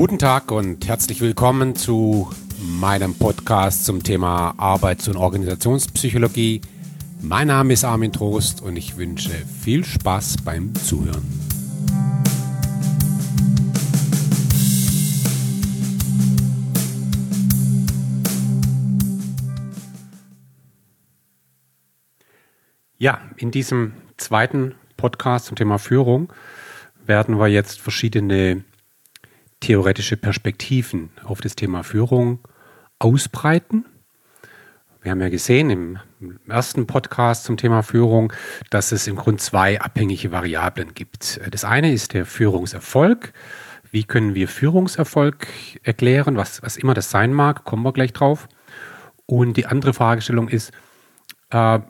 Guten Tag und herzlich willkommen zu meinem Podcast zum Thema Arbeits- und Organisationspsychologie. Mein Name ist Armin Trost und ich wünsche viel Spaß beim Zuhören. Ja, in diesem zweiten Podcast zum Thema Führung werden wir jetzt verschiedene theoretische Perspektiven auf das Thema Führung ausbreiten. Wir haben ja gesehen im ersten Podcast zum Thema Führung, dass es im Grunde zwei abhängige Variablen gibt. Das eine ist der Führungserfolg. Wie können wir Führungserfolg erklären, was, was immer das sein mag, kommen wir gleich drauf. Und die andere Fragestellung ist, äh,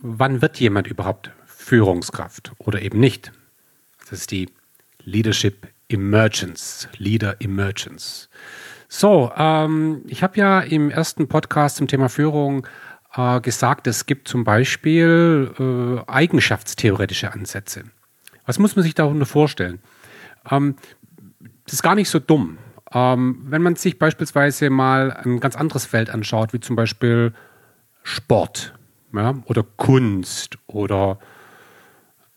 wann wird jemand überhaupt Führungskraft oder eben nicht? Das ist die Leadership Emergence, Leader Emergence. So, ähm, ich habe ja im ersten Podcast zum Thema Führung äh, gesagt, es gibt zum Beispiel äh, eigenschaftstheoretische Ansätze. Was muss man sich darunter vorstellen? Ähm, das ist gar nicht so dumm. Ähm, wenn man sich beispielsweise mal ein ganz anderes Feld anschaut, wie zum Beispiel Sport ja, oder Kunst oder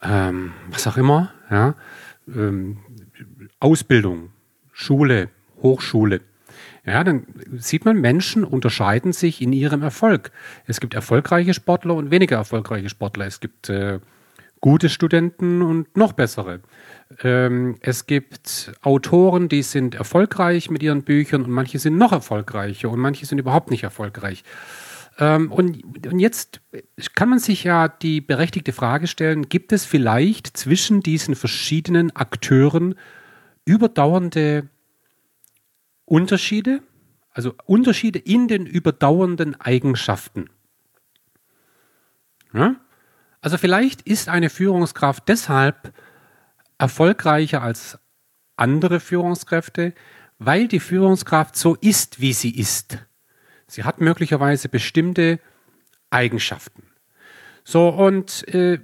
ähm, was auch immer, ja, ähm, Ausbildung, Schule, Hochschule, ja, dann sieht man, Menschen unterscheiden sich in ihrem Erfolg. Es gibt erfolgreiche Sportler und weniger erfolgreiche Sportler. Es gibt äh, gute Studenten und noch bessere. Ähm, es gibt Autoren, die sind erfolgreich mit ihren Büchern und manche sind noch erfolgreicher und manche sind überhaupt nicht erfolgreich. Ähm, und, und jetzt kann man sich ja die berechtigte Frage stellen, gibt es vielleicht zwischen diesen verschiedenen Akteuren überdauernde Unterschiede, also Unterschiede in den überdauernden Eigenschaften. Ja? Also vielleicht ist eine Führungskraft deshalb erfolgreicher als andere Führungskräfte, weil die Führungskraft so ist, wie sie ist. Sie hat möglicherweise bestimmte Eigenschaften. So, und äh,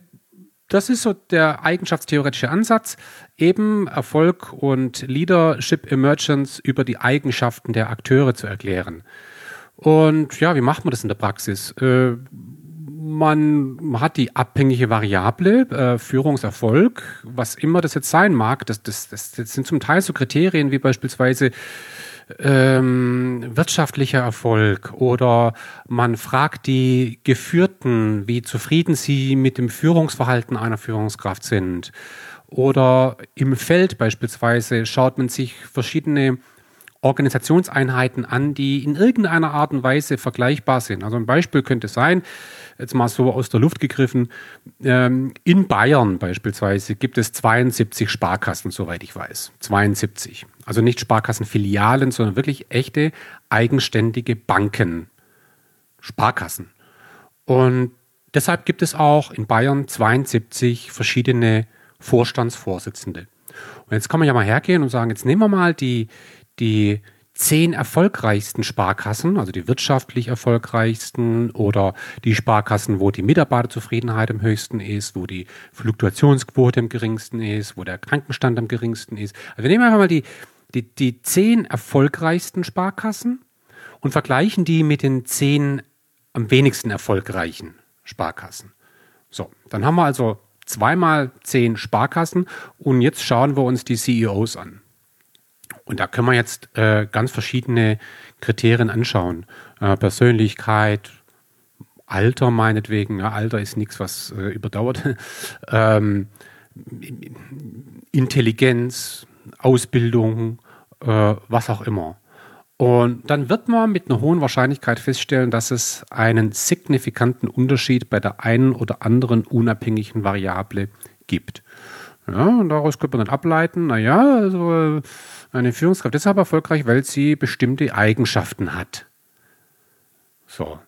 das ist so der eigenschaftstheoretische Ansatz, eben Erfolg und Leadership Emergence über die Eigenschaften der Akteure zu erklären. Und ja, wie macht man das in der Praxis? Äh, man hat die abhängige Variable, äh, Führungserfolg, was immer das jetzt sein mag. Das, das, das, das sind zum Teil so Kriterien wie beispielsweise ähm, wirtschaftlicher Erfolg oder man fragt die Geführten, wie zufrieden sie mit dem Führungsverhalten einer Führungskraft sind. Oder im Feld beispielsweise schaut man sich verschiedene Organisationseinheiten an, die in irgendeiner Art und Weise vergleichbar sind. Also ein Beispiel könnte sein, jetzt mal so aus der Luft gegriffen, ähm, in Bayern beispielsweise gibt es 72 Sparkassen, soweit ich weiß. 72. Also nicht Sparkassenfilialen, sondern wirklich echte, eigenständige Banken. Sparkassen. Und deshalb gibt es auch in Bayern 72 verschiedene Vorstandsvorsitzende. Und jetzt kann man ja mal hergehen und sagen, jetzt nehmen wir mal die, die zehn erfolgreichsten Sparkassen, also die wirtschaftlich erfolgreichsten oder die Sparkassen, wo die Mitarbeiterzufriedenheit am höchsten ist, wo die Fluktuationsquote am geringsten ist, wo der Krankenstand am geringsten ist. Also wir nehmen einfach mal die, die, die zehn erfolgreichsten Sparkassen und vergleichen die mit den zehn am wenigsten erfolgreichen Sparkassen. So, dann haben wir also zweimal zehn Sparkassen und jetzt schauen wir uns die CEOs an. Und da können wir jetzt äh, ganz verschiedene Kriterien anschauen. Äh, Persönlichkeit, Alter meinetwegen. Ja, Alter ist nichts, was äh, überdauert. ähm, Intelligenz, Ausbildung, äh, was auch immer. Und dann wird man mit einer hohen Wahrscheinlichkeit feststellen, dass es einen signifikanten Unterschied bei der einen oder anderen unabhängigen Variable gibt. Ja, und daraus könnte man dann ableiten, naja, also eine Führungskraft deshalb erfolgreich, weil sie bestimmte Eigenschaften hat. So.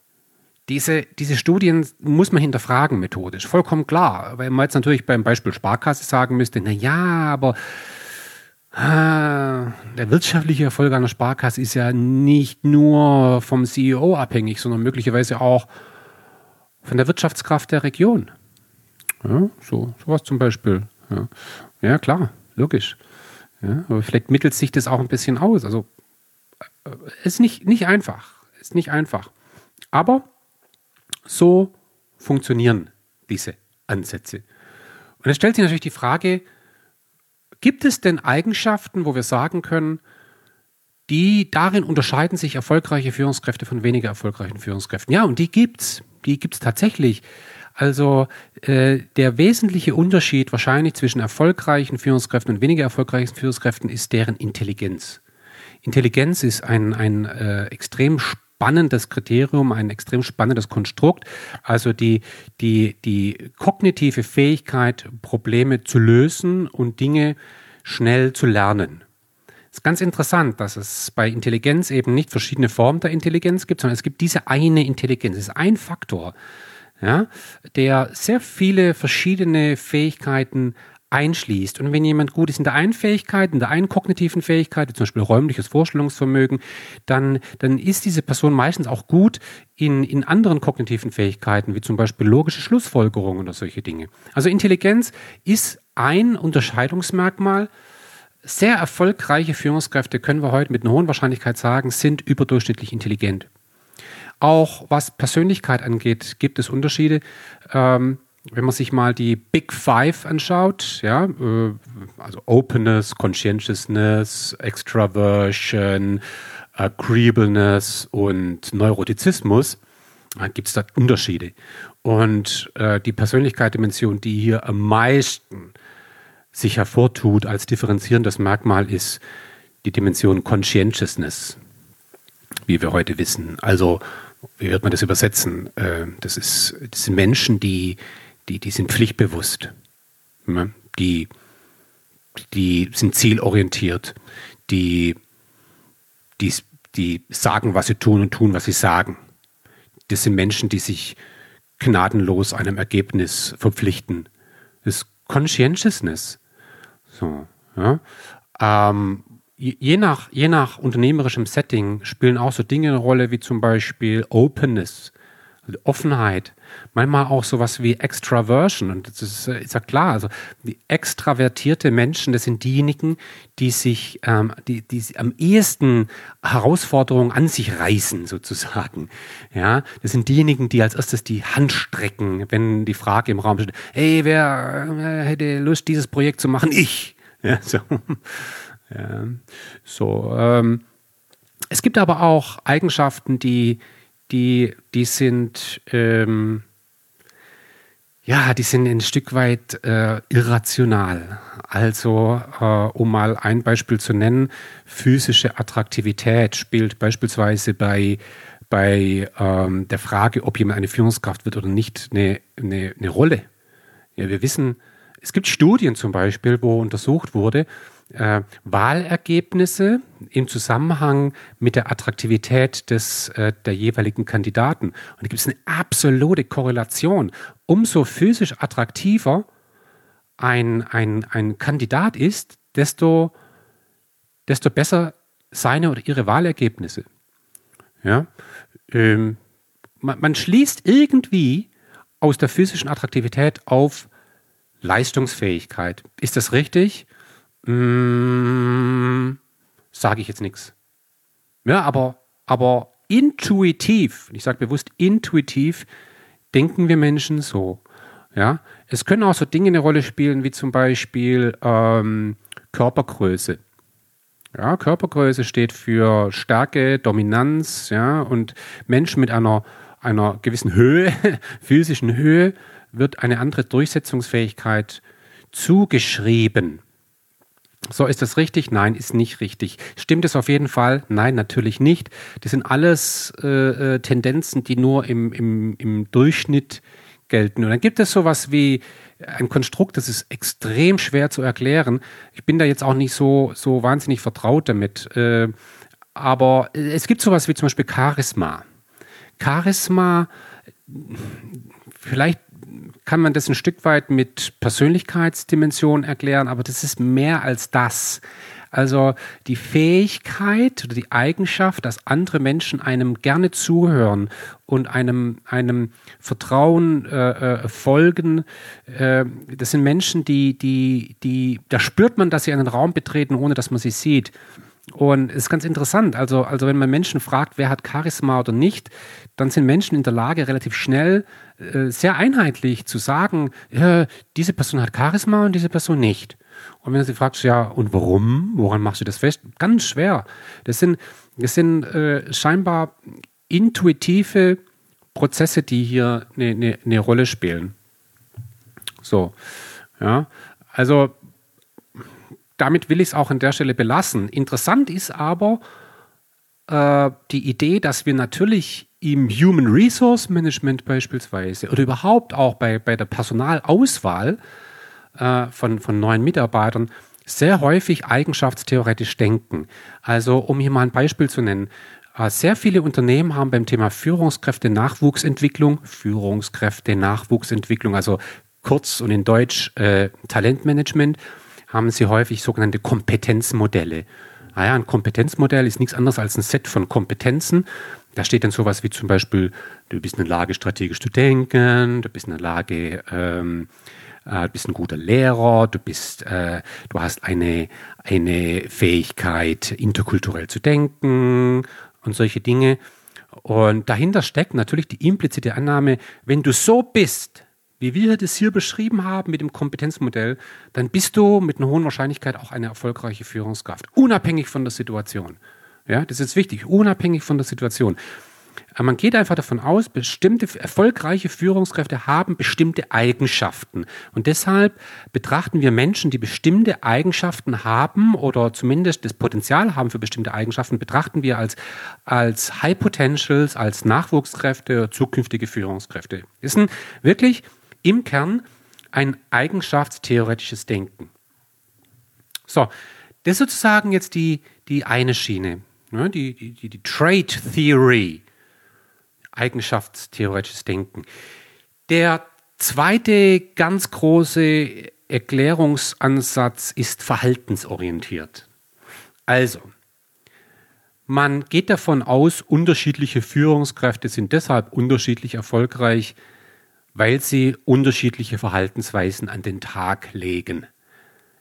Diese, diese Studien muss man hinterfragen methodisch, vollkommen klar. Weil man jetzt natürlich beim Beispiel Sparkasse sagen müsste, naja, aber ah, der wirtschaftliche Erfolg einer Sparkasse ist ja nicht nur vom CEO abhängig, sondern möglicherweise auch von der Wirtschaftskraft der Region. Ja, so, sowas zum Beispiel. Ja, ja klar, logisch. Ja, aber vielleicht mittelt sich das auch ein bisschen aus. Also äh, ist nicht, nicht einfach. Ist nicht einfach. Aber so funktionieren diese Ansätze. Und es stellt sich natürlich die Frage, gibt es denn Eigenschaften, wo wir sagen können, die darin unterscheiden sich erfolgreiche Führungskräfte von weniger erfolgreichen Führungskräften? Ja, und die gibt's. Die gibt's tatsächlich. Also äh, der wesentliche Unterschied wahrscheinlich zwischen erfolgreichen Führungskräften und weniger erfolgreichen Führungskräften ist deren Intelligenz. Intelligenz ist ein, ein äh, extrem spannendes Kriterium, ein extrem spannendes Konstrukt. Also die, die, die kognitive Fähigkeit, Probleme zu lösen und Dinge schnell zu lernen. Es ist ganz interessant, dass es bei Intelligenz eben nicht verschiedene Formen der Intelligenz gibt, sondern es gibt diese eine Intelligenz. Es ist ein Faktor ja, der sehr viele verschiedene Fähigkeiten einschließt. Und wenn jemand gut ist in der einen Fähigkeit, in der einen kognitiven Fähigkeit, zum Beispiel räumliches Vorstellungsvermögen, dann, dann ist diese Person meistens auch gut in, in anderen kognitiven Fähigkeiten, wie zum Beispiel logische Schlussfolgerungen oder solche Dinge. Also Intelligenz ist ein Unterscheidungsmerkmal. Sehr erfolgreiche Führungskräfte, können wir heute mit einer hohen Wahrscheinlichkeit sagen, sind überdurchschnittlich intelligent. Auch was Persönlichkeit angeht, gibt es Unterschiede. Ähm, wenn man sich mal die Big Five anschaut, ja, äh, also Openness, Conscientiousness, Extraversion, Agreeableness und Neurotizismus, dann gibt es da Unterschiede. Und äh, die Persönlichkeitsdimension, die hier am meisten sich hervortut als differenzierendes Merkmal, ist die Dimension Conscientiousness, wie wir heute wissen. Also wie wird man das übersetzen? Äh, das, ist, das sind Menschen, die, die, die sind pflichtbewusst. Die, die sind zielorientiert. Die, die, die sagen, was sie tun und tun, was sie sagen. Das sind Menschen, die sich gnadenlos einem Ergebnis verpflichten. Das ist Conscientiousness. So, ja. Ähm, je nach, je nach unternehmerischem Setting spielen auch so Dinge eine Rolle wie zum Beispiel Openness, also Offenheit, manchmal auch sowas wie Extraversion. Und das ist, ist ja klar, also die extravertierte Menschen, das sind diejenigen, die sich, ähm, die, die am ehesten Herausforderungen an sich reißen, sozusagen. Ja, das sind diejenigen, die als erstes die Hand strecken, wenn die Frage im Raum steht, hey, wer äh, hätte Lust, dieses Projekt zu machen? Ich. Ja, so. Ja. So, ähm, es gibt aber auch Eigenschaften, die, die, die sind, ähm, ja, die sind ein Stück weit äh, irrational. Also, äh, um mal ein Beispiel zu nennen, physische Attraktivität spielt beispielsweise bei, bei ähm, der Frage, ob jemand eine Führungskraft wird oder nicht, eine, eine, eine Rolle. Ja, wir wissen, es gibt Studien zum Beispiel, wo untersucht wurde, äh, Wahlergebnisse im Zusammenhang mit der Attraktivität des, äh, der jeweiligen Kandidaten. Und da gibt es eine absolute Korrelation. Umso physisch attraktiver ein, ein, ein Kandidat ist, desto, desto besser seine oder ihre Wahlergebnisse. Ja? Ähm, man, man schließt irgendwie aus der physischen Attraktivität auf Leistungsfähigkeit. Ist das richtig? Mmh, Sage ich jetzt nichts. Ja, aber, aber intuitiv, ich sage bewusst intuitiv, denken wir Menschen so. Ja, es können auch so Dinge eine Rolle spielen, wie zum Beispiel ähm, Körpergröße. Ja, Körpergröße steht für Stärke, Dominanz, ja, und Menschen mit einer, einer gewissen Höhe, physischen Höhe, wird eine andere Durchsetzungsfähigkeit zugeschrieben. So, ist das richtig? Nein, ist nicht richtig. Stimmt es auf jeden Fall? Nein, natürlich nicht. Das sind alles äh, äh, Tendenzen, die nur im, im, im Durchschnitt gelten. Und dann gibt es sowas wie ein Konstrukt, das ist extrem schwer zu erklären. Ich bin da jetzt auch nicht so, so wahnsinnig vertraut damit. Äh, aber es gibt sowas wie zum Beispiel Charisma. Charisma, vielleicht kann man das ein Stück weit mit Persönlichkeitsdimension erklären, aber das ist mehr als das. Also die Fähigkeit oder die Eigenschaft, dass andere Menschen einem gerne zuhören und einem, einem Vertrauen äh, äh, folgen. Äh, das sind Menschen, die, die, die, da spürt man, dass sie einen Raum betreten, ohne dass man sie sieht. Und es ist ganz interessant. Also, also wenn man Menschen fragt, wer hat Charisma oder nicht, dann sind Menschen in der Lage, relativ schnell äh, sehr einheitlich zu sagen, äh, diese Person hat Charisma und diese Person nicht. Und wenn du sie fragst, ja, und warum? Woran machst du das fest? Ganz schwer. Das sind, das sind äh, scheinbar intuitive Prozesse, die hier eine, eine, eine Rolle spielen. So, ja. Also damit will ich es auch an der Stelle belassen. Interessant ist aber äh, die Idee, dass wir natürlich im Human Resource Management beispielsweise oder überhaupt auch bei, bei der Personalauswahl äh, von, von neuen Mitarbeitern sehr häufig eigenschaftstheoretisch denken. Also um hier mal ein Beispiel zu nennen. Äh, sehr viele Unternehmen haben beim Thema Führungskräfte Nachwuchsentwicklung, Führungskräfte Nachwuchsentwicklung, also kurz und in Deutsch äh, Talentmanagement, haben sie häufig sogenannte Kompetenzmodelle. Ah ein Kompetenzmodell ist nichts anderes als ein Set von Kompetenzen. Da steht dann sowas wie zum Beispiel, du bist in der Lage, strategisch zu denken, du bist in der Lage, ähm, äh, du bist ein guter Lehrer, du bist, äh, du hast eine, eine Fähigkeit, interkulturell zu denken und solche Dinge. Und dahinter steckt natürlich die implizite Annahme, wenn du so bist, wie wir das hier beschrieben haben mit dem Kompetenzmodell, dann bist du mit einer hohen Wahrscheinlichkeit auch eine erfolgreiche Führungskraft, unabhängig von der Situation. Ja, das ist wichtig, unabhängig von der Situation. Man geht einfach davon aus, bestimmte erfolgreiche Führungskräfte haben bestimmte Eigenschaften. Und deshalb betrachten wir Menschen, die bestimmte Eigenschaften haben oder zumindest das Potenzial haben für bestimmte Eigenschaften, betrachten wir als, als High Potentials, als Nachwuchskräfte, zukünftige Führungskräfte. Ist ein wirklich im Kern ein eigenschaftstheoretisches Denken. So, das ist sozusagen jetzt die, die eine Schiene, ne, die, die, die Trade Theory, eigenschaftstheoretisches Denken. Der zweite ganz große Erklärungsansatz ist verhaltensorientiert. Also, man geht davon aus, unterschiedliche Führungskräfte sind deshalb unterschiedlich erfolgreich, weil sie unterschiedliche Verhaltensweisen an den Tag legen.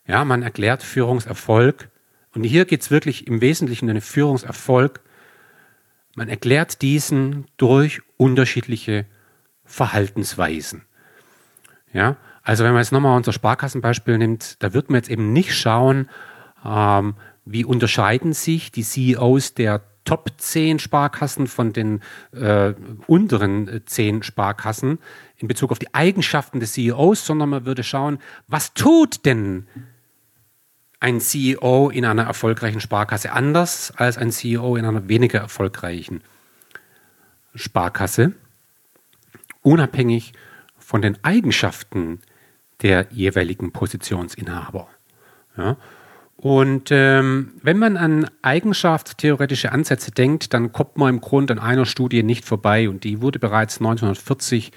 Ja, man erklärt Führungserfolg, und hier geht es wirklich im Wesentlichen um einen Führungserfolg. Man erklärt diesen durch unterschiedliche Verhaltensweisen. Ja, also wenn man jetzt nochmal unser Sparkassenbeispiel nimmt, da wird man jetzt eben nicht schauen, ähm, wie unterscheiden sich die CEOs der Top 10 Sparkassen von den äh, unteren 10 Sparkassen in Bezug auf die Eigenschaften des CEOs, sondern man würde schauen, was tut denn ein CEO in einer erfolgreichen Sparkasse anders als ein CEO in einer weniger erfolgreichen Sparkasse, unabhängig von den Eigenschaften der jeweiligen Positionsinhaber. Ja? Und ähm, wenn man an eigenschaftstheoretische Ansätze denkt, dann kommt man im Grunde an einer Studie nicht vorbei und die wurde bereits 1940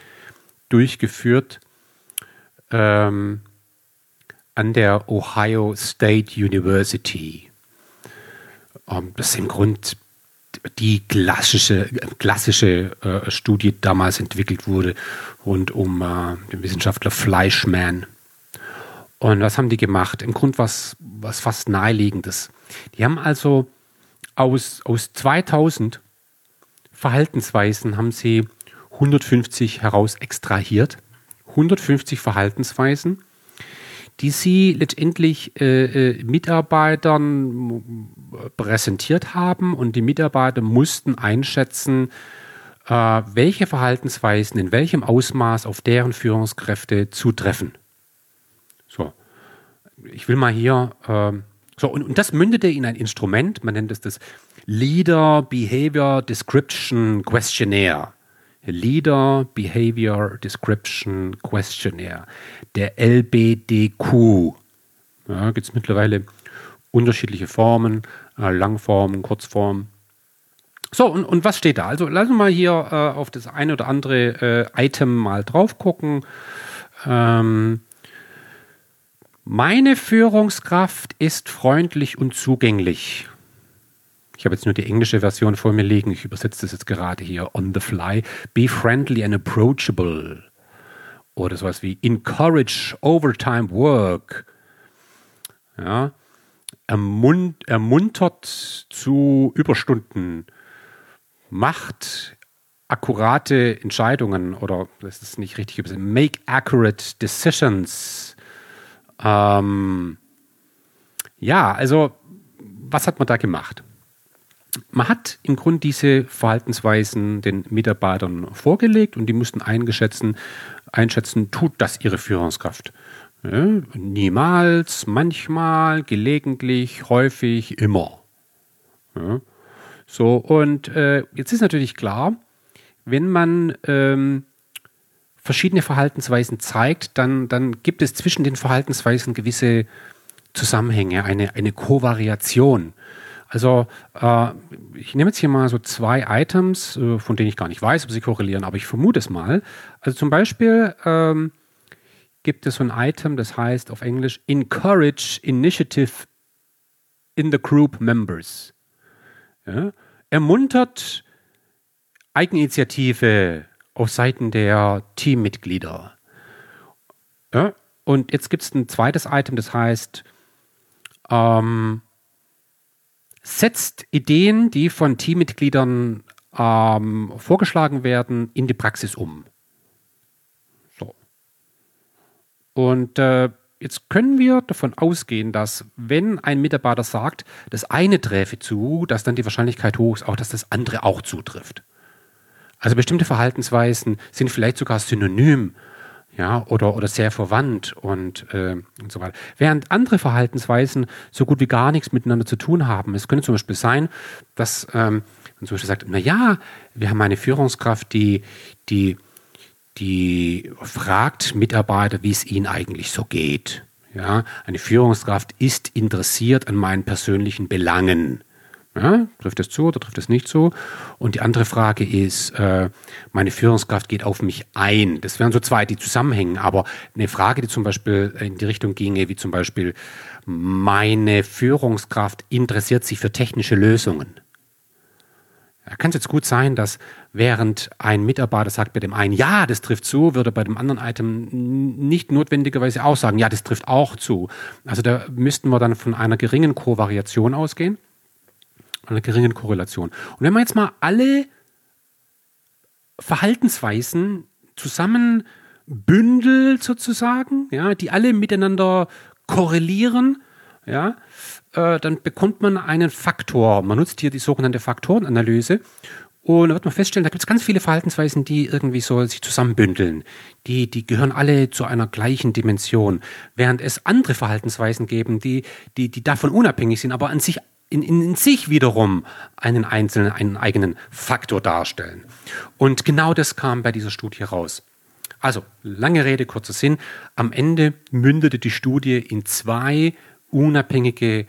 durchgeführt ähm, an der Ohio State University. Ähm, das ist im Grunde die klassische, klassische äh, Studie damals entwickelt wurde rund um äh, den Wissenschaftler Fleischmann. Und was haben die gemacht? Im Grunde was, was fast naheliegendes. Die haben also aus, aus 2000 Verhaltensweisen haben sie 150 heraus extrahiert. 150 Verhaltensweisen, die sie letztendlich äh, äh, Mitarbeitern präsentiert haben und die Mitarbeiter mussten einschätzen, äh, welche Verhaltensweisen in welchem Ausmaß auf deren Führungskräfte zutreffen. So, ich will mal hier, äh, so, und, und das mündete in ein Instrument, man nennt es das Leader Behavior Description Questionnaire. Leader Behavior Description Questionnaire, der LBDQ. Ja, gibt es mittlerweile unterschiedliche Formen, äh, Langformen, Kurzformen. So, und, und was steht da? Also lassen wir mal hier äh, auf das eine oder andere äh, Item mal drauf gucken. Ähm, Meine Führungskraft ist freundlich und zugänglich. Ich habe jetzt nur die englische Version vor mir liegen. Ich übersetze das jetzt gerade hier on the fly. Be friendly and approachable. Oder sowas wie encourage overtime work. Ja. Ermunt, ermuntert zu Überstunden. Macht akkurate Entscheidungen oder das ist nicht richtig übersetzt. Make accurate decisions ähm, ja, also was hat man da gemacht? Man hat im Grunde diese Verhaltensweisen den Mitarbeitern vorgelegt und die mussten eingeschätzen, einschätzen, tut das ihre Führungskraft? Ja, niemals, manchmal, gelegentlich, häufig, immer. Ja. So, und äh, jetzt ist natürlich klar, wenn man ähm, verschiedene Verhaltensweisen zeigt, dann, dann gibt es zwischen den Verhaltensweisen gewisse Zusammenhänge, eine, eine Kovariation. Also äh, ich nehme jetzt hier mal so zwei Items, äh, von denen ich gar nicht weiß, ob sie korrelieren, aber ich vermute es mal. Also zum Beispiel ähm, gibt es so ein Item, das heißt auf Englisch Encourage Initiative in the Group Members. Ja? Ermuntert Eigeninitiative auf Seiten der Teammitglieder. Ja, und jetzt gibt es ein zweites Item, das heißt, ähm, setzt Ideen, die von Teammitgliedern ähm, vorgeschlagen werden, in die Praxis um. So. Und äh, jetzt können wir davon ausgehen, dass wenn ein Mitarbeiter sagt, das eine träfe zu, dass dann die Wahrscheinlichkeit hoch ist, auch dass das andere auch zutrifft. Also bestimmte Verhaltensweisen sind vielleicht sogar synonym ja, oder, oder sehr verwandt und, äh, und so weiter. Während andere Verhaltensweisen so gut wie gar nichts miteinander zu tun haben. Es könnte zum Beispiel sein, dass ähm, man zum Beispiel sagt, na ja, wir haben eine Führungskraft, die, die, die fragt Mitarbeiter, wie es ihnen eigentlich so geht. Ja, eine Führungskraft ist interessiert an meinen persönlichen Belangen. Ja, trifft es zu oder trifft es nicht zu? Und die andere Frage ist, äh, meine Führungskraft geht auf mich ein. Das wären so zwei, die zusammenhängen. Aber eine Frage, die zum Beispiel in die Richtung ginge, wie zum Beispiel, meine Führungskraft interessiert sich für technische Lösungen. Da kann es jetzt gut sein, dass während ein Mitarbeiter sagt bei dem einen, ja, das trifft zu, würde bei dem anderen Item nicht notwendigerweise auch sagen, ja, das trifft auch zu. Also da müssten wir dann von einer geringen Kovariation ausgehen einer geringen Korrelation. Und wenn man jetzt mal alle Verhaltensweisen zusammen bündelt sozusagen, ja, die alle miteinander korrelieren, ja, äh, dann bekommt man einen Faktor. Man nutzt hier die sogenannte Faktorenanalyse und da wird man feststellen, da gibt es ganz viele Verhaltensweisen, die irgendwie so sich zusammenbündeln. Die, die gehören alle zu einer gleichen Dimension. Während es andere Verhaltensweisen geben, die, die, die davon unabhängig sind, aber an sich in, in, sich wiederum einen einzelnen, einen eigenen Faktor darstellen. Und genau das kam bei dieser Studie raus. Also, lange Rede, kurzer Sinn. Am Ende mündete die Studie in zwei unabhängige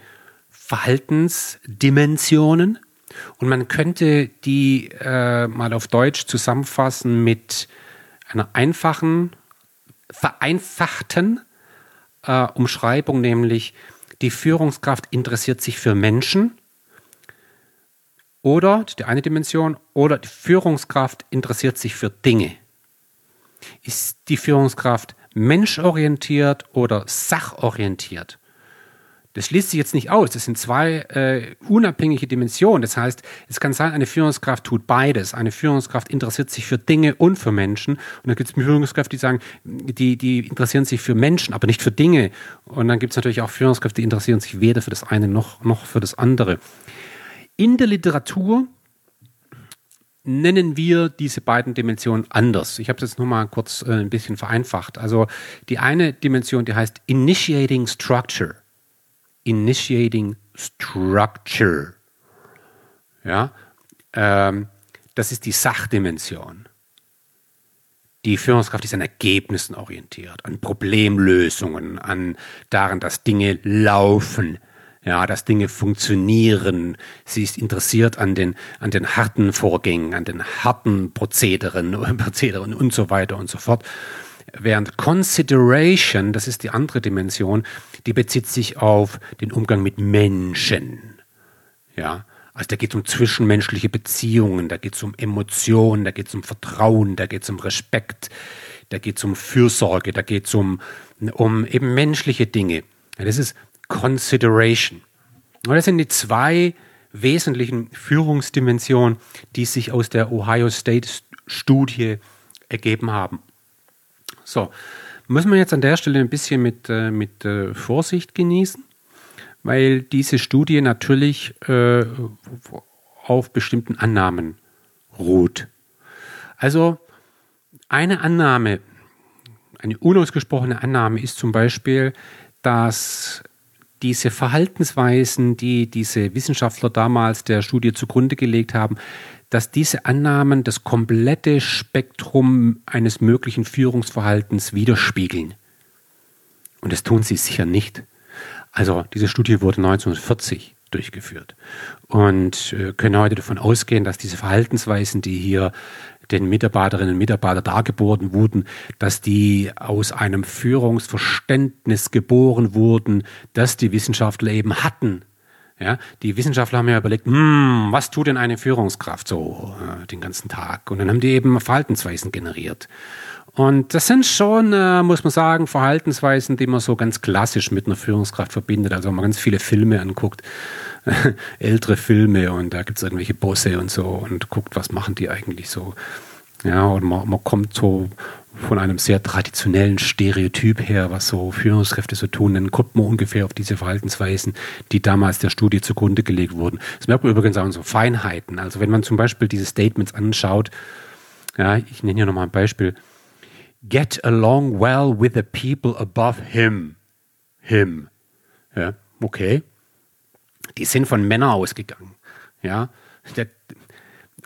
Verhaltensdimensionen. Und man könnte die äh, mal auf Deutsch zusammenfassen mit einer einfachen, vereinfachten äh, Umschreibung, nämlich die Führungskraft interessiert sich für Menschen oder, die eine Dimension, oder die Führungskraft interessiert sich für Dinge. Ist die Führungskraft menschorientiert oder sachorientiert? Das schließt sich jetzt nicht aus. Das sind zwei äh, unabhängige Dimensionen. Das heißt, es kann sein, eine Führungskraft tut beides. Eine Führungskraft interessiert sich für Dinge und für Menschen. Und dann gibt es Führungskräfte, die sagen, die, die interessieren sich für Menschen, aber nicht für Dinge. Und dann gibt es natürlich auch Führungskräfte, die interessieren sich weder für das eine noch, noch für das andere. In der Literatur nennen wir diese beiden Dimensionen anders. Ich habe das nur mal kurz äh, ein bisschen vereinfacht. Also die eine Dimension, die heißt Initiating Structure. Initiating Structure. Ja, ähm, das ist die Sachdimension. Die Führungskraft ist an Ergebnissen orientiert, an Problemlösungen, an daran, dass Dinge laufen, ja, dass Dinge funktionieren. Sie ist interessiert an den, an den harten Vorgängen, an den harten Prozederen, Prozederen und so weiter und so fort. Während Consideration, das ist die andere Dimension, die bezieht sich auf den Umgang mit Menschen. Ja, also da geht es um zwischenmenschliche Beziehungen, da geht es um Emotionen, da geht es um Vertrauen, da geht es um Respekt, da geht es um Fürsorge, da geht es um, um eben menschliche Dinge. Ja, das ist Consideration. Und das sind die zwei wesentlichen Führungsdimensionen, die sich aus der Ohio State Studie ergeben haben. So, muss man jetzt an der Stelle ein bisschen mit, äh, mit äh, Vorsicht genießen, weil diese Studie natürlich äh, auf bestimmten Annahmen ruht. Also eine Annahme, eine unausgesprochene Annahme ist zum Beispiel, dass diese Verhaltensweisen, die diese Wissenschaftler damals der Studie zugrunde gelegt haben, dass diese Annahmen das komplette Spektrum eines möglichen Führungsverhaltens widerspiegeln. Und das tun sie sicher nicht. Also diese Studie wurde 1940 durchgeführt und äh, können heute davon ausgehen, dass diese Verhaltensweisen, die hier den Mitarbeiterinnen und Mitarbeitern dargeboten wurden, dass die aus einem Führungsverständnis geboren wurden, das die Wissenschaftler eben hatten. Ja, die Wissenschaftler haben ja überlegt, hm, was tut denn eine Führungskraft so äh, den ganzen Tag? Und dann haben die eben Verhaltensweisen generiert. Und das sind schon, äh, muss man sagen, Verhaltensweisen, die man so ganz klassisch mit einer Führungskraft verbindet. Also wenn man ganz viele Filme anguckt, ältere Filme und da gibt es irgendwelche Bosse und so und guckt, was machen die eigentlich so. Ja, und man, man kommt so von einem sehr traditionellen Stereotyp her, was so Führungskräfte so tun, dann kommt man ungefähr auf diese Verhaltensweisen, die damals der Studie zugrunde gelegt wurden. Das merkt man übrigens auch in so Feinheiten. Also wenn man zum Beispiel diese Statements anschaut, ja, ich nenne hier nochmal ein Beispiel. Get along well with the people above him. Him. Ja, okay die sind von Männern ausgegangen. Ja, der,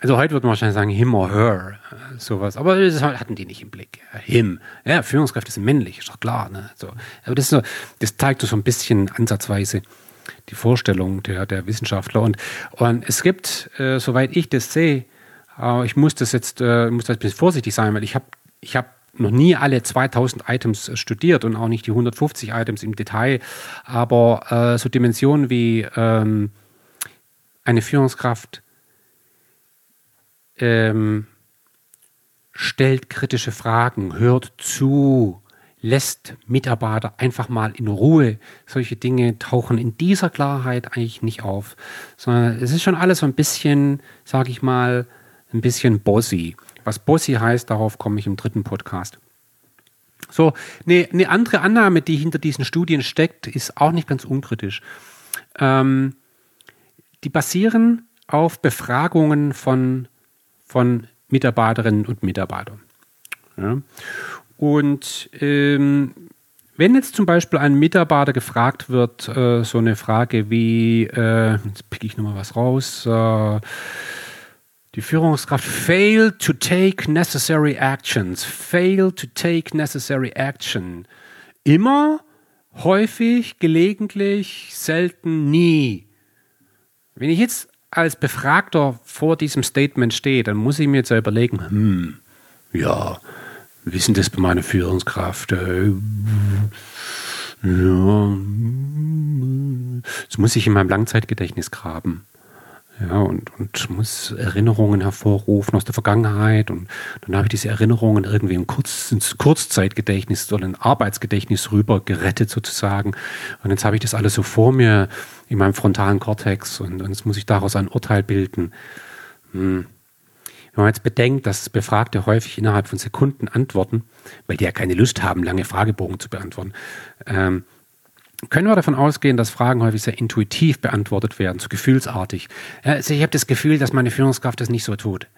also heute würde man wahrscheinlich sagen him or her, sowas. Aber das hatten die nicht im Blick. Him. Ja, Führungskräfte sind männlich, ist doch klar. Ne? So. Aber das, so, das zeigt so ein bisschen ansatzweise die Vorstellung der, der Wissenschaftler. Und, und es gibt, äh, soweit ich das sehe, äh, ich muss das jetzt, äh, muss das ein bisschen vorsichtig sein, weil ich habe ich hab noch nie alle 2000 Items äh, studiert und auch nicht die 150 Items im Detail, aber äh, so Dimensionen wie ähm, eine Führungskraft ähm, stellt kritische Fragen, hört zu, lässt Mitarbeiter einfach mal in Ruhe. Solche Dinge tauchen in dieser Klarheit eigentlich nicht auf, sondern es ist schon alles so ein bisschen, sage ich mal, ein bisschen bossy. Was Bossy heißt, darauf komme ich im dritten Podcast. So, eine, eine andere Annahme, die hinter diesen Studien steckt, ist auch nicht ganz unkritisch. Ähm, die basieren auf Befragungen von, von Mitarbeiterinnen und Mitarbeitern. Ja. Und ähm, wenn jetzt zum Beispiel ein Mitarbeiter gefragt wird, äh, so eine Frage wie, äh, jetzt pick ich nochmal was raus, äh, die Führungskraft failed to take necessary actions. Failed to take necessary action. Immer, häufig, gelegentlich, selten, nie. Wenn ich jetzt als Befragter vor diesem Statement stehe, dann muss ich mir jetzt überlegen, hm, ja, wissen das bei meiner Führungskraft? Äh, ja, jetzt muss ich in meinem Langzeitgedächtnis graben. Ja, und, und muss Erinnerungen hervorrufen aus der Vergangenheit. Und dann habe ich diese Erinnerungen irgendwie in Kurz, ins Kurzzeitgedächtnis oder ein Arbeitsgedächtnis rüber gerettet sozusagen. Und jetzt habe ich das alles so vor mir in meinem frontalen Kortex und, und jetzt muss ich daraus ein Urteil bilden. Hm. Wenn man jetzt bedenkt, dass Befragte häufig innerhalb von Sekunden antworten, weil die ja keine Lust haben, lange Fragebogen zu beantworten, ähm, können wir davon ausgehen, dass Fragen häufig sehr intuitiv beantwortet werden, so gefühlsartig. Also ich habe das Gefühl, dass meine Führungskraft das nicht so tut.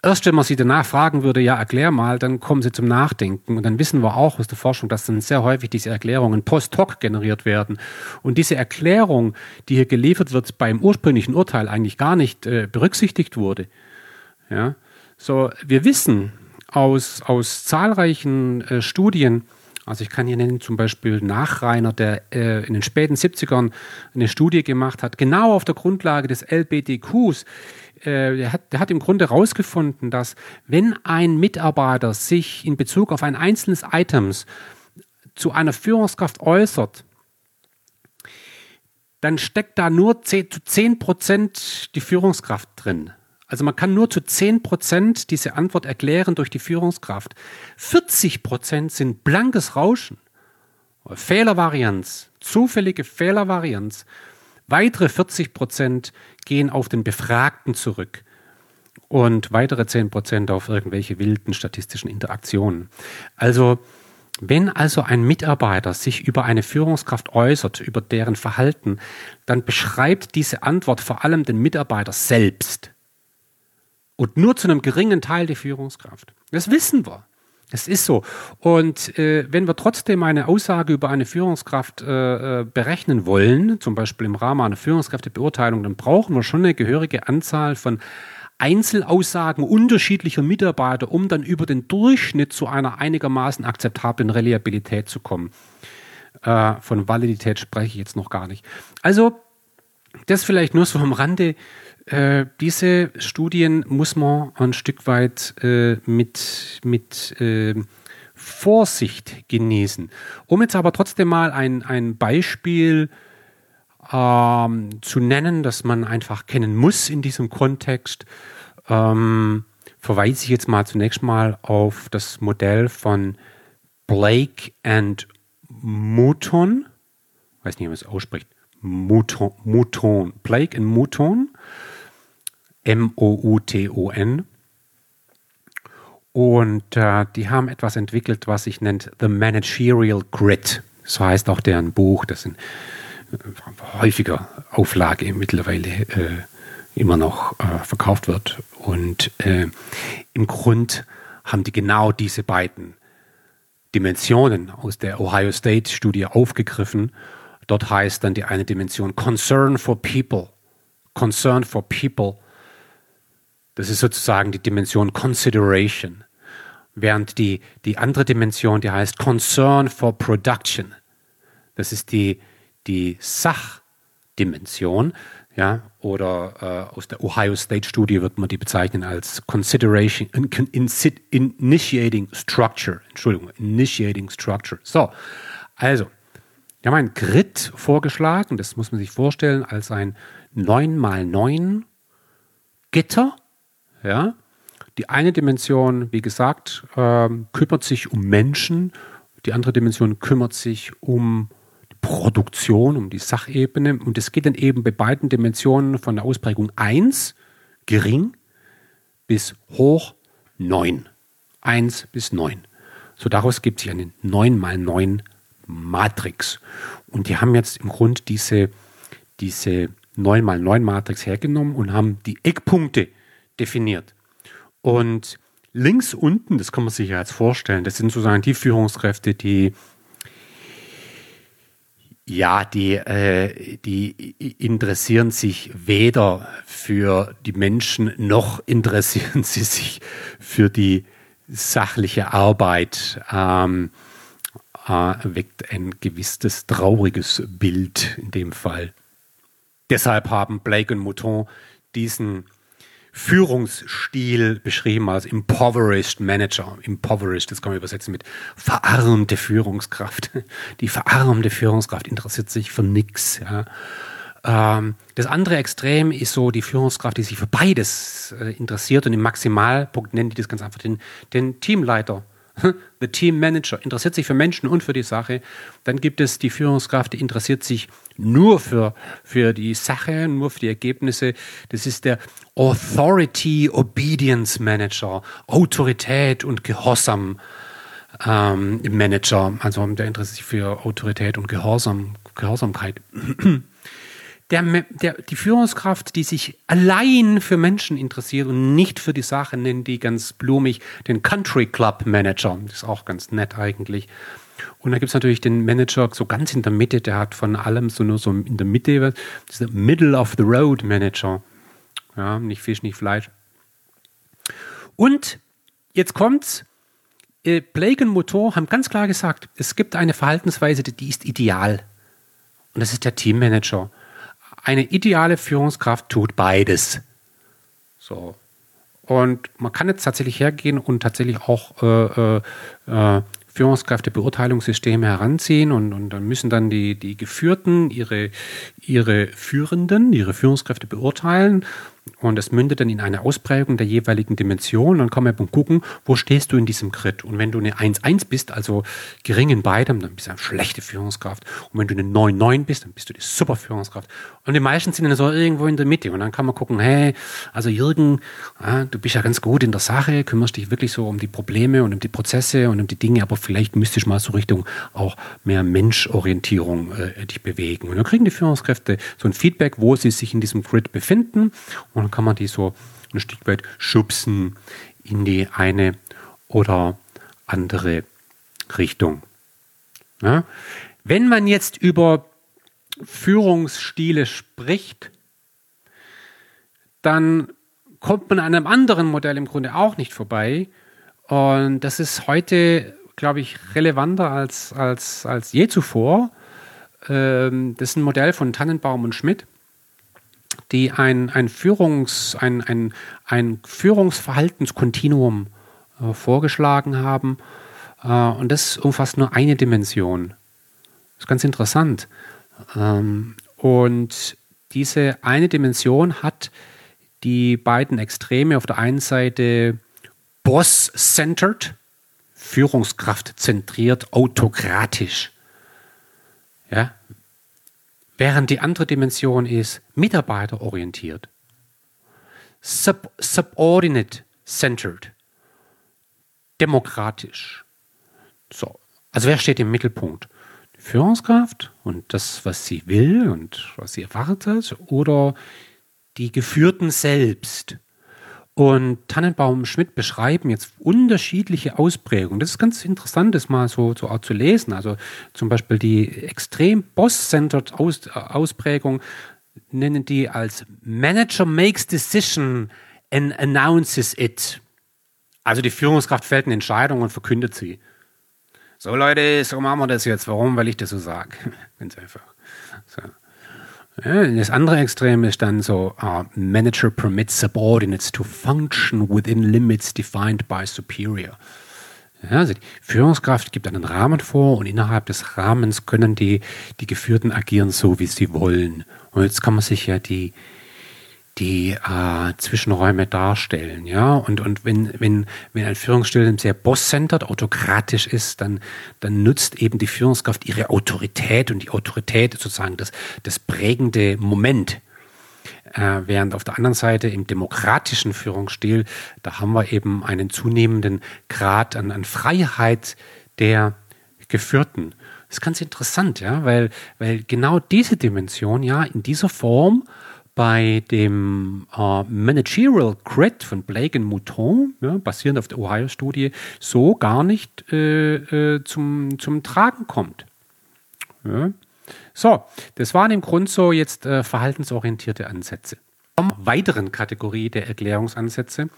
Erst wenn man sie danach fragen würde, ja, erklär mal, dann kommen sie zum Nachdenken. Und dann wissen wir auch aus der Forschung, dass dann sehr häufig diese Erklärungen post hoc generiert werden. Und diese Erklärung, die hier geliefert wird, beim ursprünglichen Urteil eigentlich gar nicht äh, berücksichtigt wurde. Ja, so, wir wissen aus, aus zahlreichen äh, Studien, also ich kann hier nennen zum Beispiel Nachreiner, der äh, in den späten 70ern eine Studie gemacht hat, genau auf der Grundlage des LBDQs, äh, der, hat, der hat im Grunde herausgefunden, dass wenn ein Mitarbeiter sich in Bezug auf ein einzelnes Items zu einer Führungskraft äußert, dann steckt da nur 10, zu 10 Prozent die Führungskraft drin. Also man kann nur zu 10 Prozent diese Antwort erklären durch die Führungskraft. 40 Prozent sind blankes Rauschen, Fehlervarianz, zufällige Fehlervarianz. Weitere 40 Prozent gehen auf den Befragten zurück und weitere 10 Prozent auf irgendwelche wilden statistischen Interaktionen. Also wenn also ein Mitarbeiter sich über eine Führungskraft äußert, über deren Verhalten, dann beschreibt diese Antwort vor allem den Mitarbeiter selbst und nur zu einem geringen Teil die Führungskraft. Das wissen wir. Es ist so. Und äh, wenn wir trotzdem eine Aussage über eine Führungskraft äh, äh, berechnen wollen, zum Beispiel im Rahmen einer Führungskräftebeurteilung, dann brauchen wir schon eine gehörige Anzahl von Einzelaussagen unterschiedlicher Mitarbeiter, um dann über den Durchschnitt zu einer einigermaßen akzeptablen Reliabilität zu kommen. Äh, von Validität spreche ich jetzt noch gar nicht. Also, das vielleicht nur so am Rande. Äh, diese Studien muss man ein Stück weit äh, mit, mit äh, Vorsicht genießen. Um jetzt aber trotzdem mal ein, ein Beispiel ähm, zu nennen, das man einfach kennen muss in diesem Kontext, ähm, verweise ich jetzt mal zunächst mal auf das Modell von Blake and Mouton. Ich weiß nicht, wie man es ausspricht. Mouton, Mouton. Blake and Mouton. M-O-U-T-O-N. Und äh, die haben etwas entwickelt, was sich nennt The Managerial Grid. So heißt auch deren Buch. Das sind äh, häufiger Auflage mittlerweile äh, immer noch äh, verkauft wird. Und äh, im Grund haben die genau diese beiden Dimensionen aus der Ohio State Studie aufgegriffen. Dort heißt dann die eine Dimension Concern for People. Concern for People. Das ist sozusagen die Dimension Consideration. Während die, die andere Dimension, die heißt Concern for Production. Das ist die, die Sachdimension. Ja, oder äh, aus der Ohio State Studie wird man die bezeichnen als Consideration, in, in, Initiating Structure. Entschuldigung, Initiating Structure. So, also, wir haben ein Grid vorgeschlagen, das muss man sich vorstellen als ein 9 mal 9 Gitter. Ja? Die eine Dimension, wie gesagt, äh, kümmert sich um Menschen, die andere Dimension kümmert sich um Produktion, um die Sachebene. Und es geht dann eben bei beiden Dimensionen von der Ausprägung 1, gering, bis hoch 9. 1 bis 9. So daraus gibt sich eine 9 mal 9 Matrix. Und die haben jetzt im Grunde diese, diese 9 mal 9 Matrix hergenommen und haben die Eckpunkte definiert. Und links unten, das kann man sich ja jetzt vorstellen, das sind sozusagen die Führungskräfte, die ja, die, äh, die interessieren sich weder für die Menschen noch interessieren sie sich für die sachliche Arbeit. Ähm, äh, weckt ein gewisses trauriges Bild in dem Fall. Deshalb haben Blake und Mouton diesen Führungsstil beschrieben als Impoverished Manager. Impoverished, das kann man übersetzen mit verarmte Führungskraft. Die verarmte Führungskraft interessiert sich für nichts. Ja. Ähm, das andere Extrem ist so die Führungskraft, die sich für beides äh, interessiert und im Maximalpunkt nennen die das ganz einfach den, den Teamleiter The Team Manager interessiert sich für Menschen und für die Sache. Dann gibt es die Führungskraft, die interessiert sich nur für, für die Sache, nur für die Ergebnisse. Das ist der Authority Obedience Manager, Autorität und Gehorsam ähm, Manager. Also der interessiert sich für Autorität und Gehorsam, Gehorsamkeit. Der, der, die Führungskraft, die sich allein für Menschen interessiert und nicht für die Sache, nennen die ganz blumig den Country Club Manager. Das ist auch ganz nett eigentlich. Und da gibt es natürlich den Manager so ganz in der Mitte, der hat von allem so nur so in der Mitte, der Middle of the Road Manager. Ja, nicht Fisch, nicht Fleisch. Und jetzt kommt's. Äh, Blake und Motor haben ganz klar gesagt, es gibt eine Verhaltensweise, die ist ideal. Und das ist der Teammanager. Eine ideale Führungskraft tut beides. So. Und man kann jetzt tatsächlich hergehen und tatsächlich auch äh, äh, äh Führungskräftebeurteilungssysteme heranziehen und, und dann müssen dann die, die Geführten ihre, ihre Führenden, ihre Führungskräfte beurteilen und es mündet dann in eine Ausprägung der jeweiligen Dimension. Dann kann man gucken, wo stehst du in diesem Grid. Und wenn du eine 1-1 bist, also gering in beidem, dann bist du eine schlechte Führungskraft. Und wenn du eine 9-9 bist, dann bist du die super Führungskraft. Und die meisten sind dann so irgendwo in der Mitte. Und dann kann man gucken, hey, also Jürgen, ja, du bist ja ganz gut in der Sache, kümmerst dich wirklich so um die Probleme und um die Prozesse und um die Dinge, aber vielleicht müsstest du mal so Richtung auch mehr Menschorientierung äh, dich bewegen. Und dann kriegen die Führungskräfte so ein Feedback, wo sie sich in diesem Grid befinden. Und dann kann man die so ein Stück weit schubsen in die eine oder andere Richtung. Ja? Wenn man jetzt über Führungsstile spricht, dann kommt man an einem anderen Modell im Grunde auch nicht vorbei. Und das ist heute, glaube ich, relevanter als, als, als je zuvor. Ähm, das ist ein Modell von Tannenbaum und Schmidt die ein, ein, Führungs, ein, ein, ein Führungsverhaltenskontinuum äh, vorgeschlagen haben. Äh, und das umfasst nur eine Dimension. Das ist ganz interessant. Ähm, und diese eine Dimension hat die beiden Extreme auf der einen Seite Boss-centered, Führungskraft zentriert, autokratisch. Ja, Während die andere Dimension ist mitarbeiterorientiert. Sub subordinate centered. Demokratisch. So. Also wer steht im Mittelpunkt? Die Führungskraft und das, was sie will und was sie erwartet oder die Geführten selbst? Und Tannenbaum und Schmidt beschreiben jetzt unterschiedliche Ausprägungen. Das ist ganz interessant, das mal so, so zu lesen. Also zum Beispiel die extrem Boss-centered Aus, Ausprägung nennen die als Manager makes decision and announces it. Also die Führungskraft fällt eine Entscheidung und verkündet sie. So Leute, so machen wir das jetzt. Warum? Weil ich das so sage. Ganz einfach. Das andere Extrem ist dann so, uh, Manager permits subordinates to function within limits defined by superior. Ja, also die Führungskraft gibt einen Rahmen vor und innerhalb des Rahmens können die, die Geführten agieren so, wie sie wollen. Und jetzt kann man sich ja die, die äh, Zwischenräume darstellen. Ja? Und, und wenn, wenn, wenn ein Führungsstil sehr boss-centered, autokratisch ist, dann, dann nutzt eben die Führungskraft ihre Autorität und die Autorität ist sozusagen das, das prägende Moment. Äh, während auf der anderen Seite im demokratischen Führungsstil, da haben wir eben einen zunehmenden Grad an, an Freiheit der Geführten. Das ist ganz interessant, ja, weil, weil genau diese Dimension ja in dieser Form bei dem äh, Managerial Grid von Blake und Mouton, ja, basierend auf der Ohio-Studie, so gar nicht äh, äh, zum, zum Tragen kommt. Ja. So, das waren im Grunde so jetzt äh, verhaltensorientierte Ansätze. Weiteren Kategorie der Erklärungsansätze